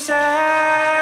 Should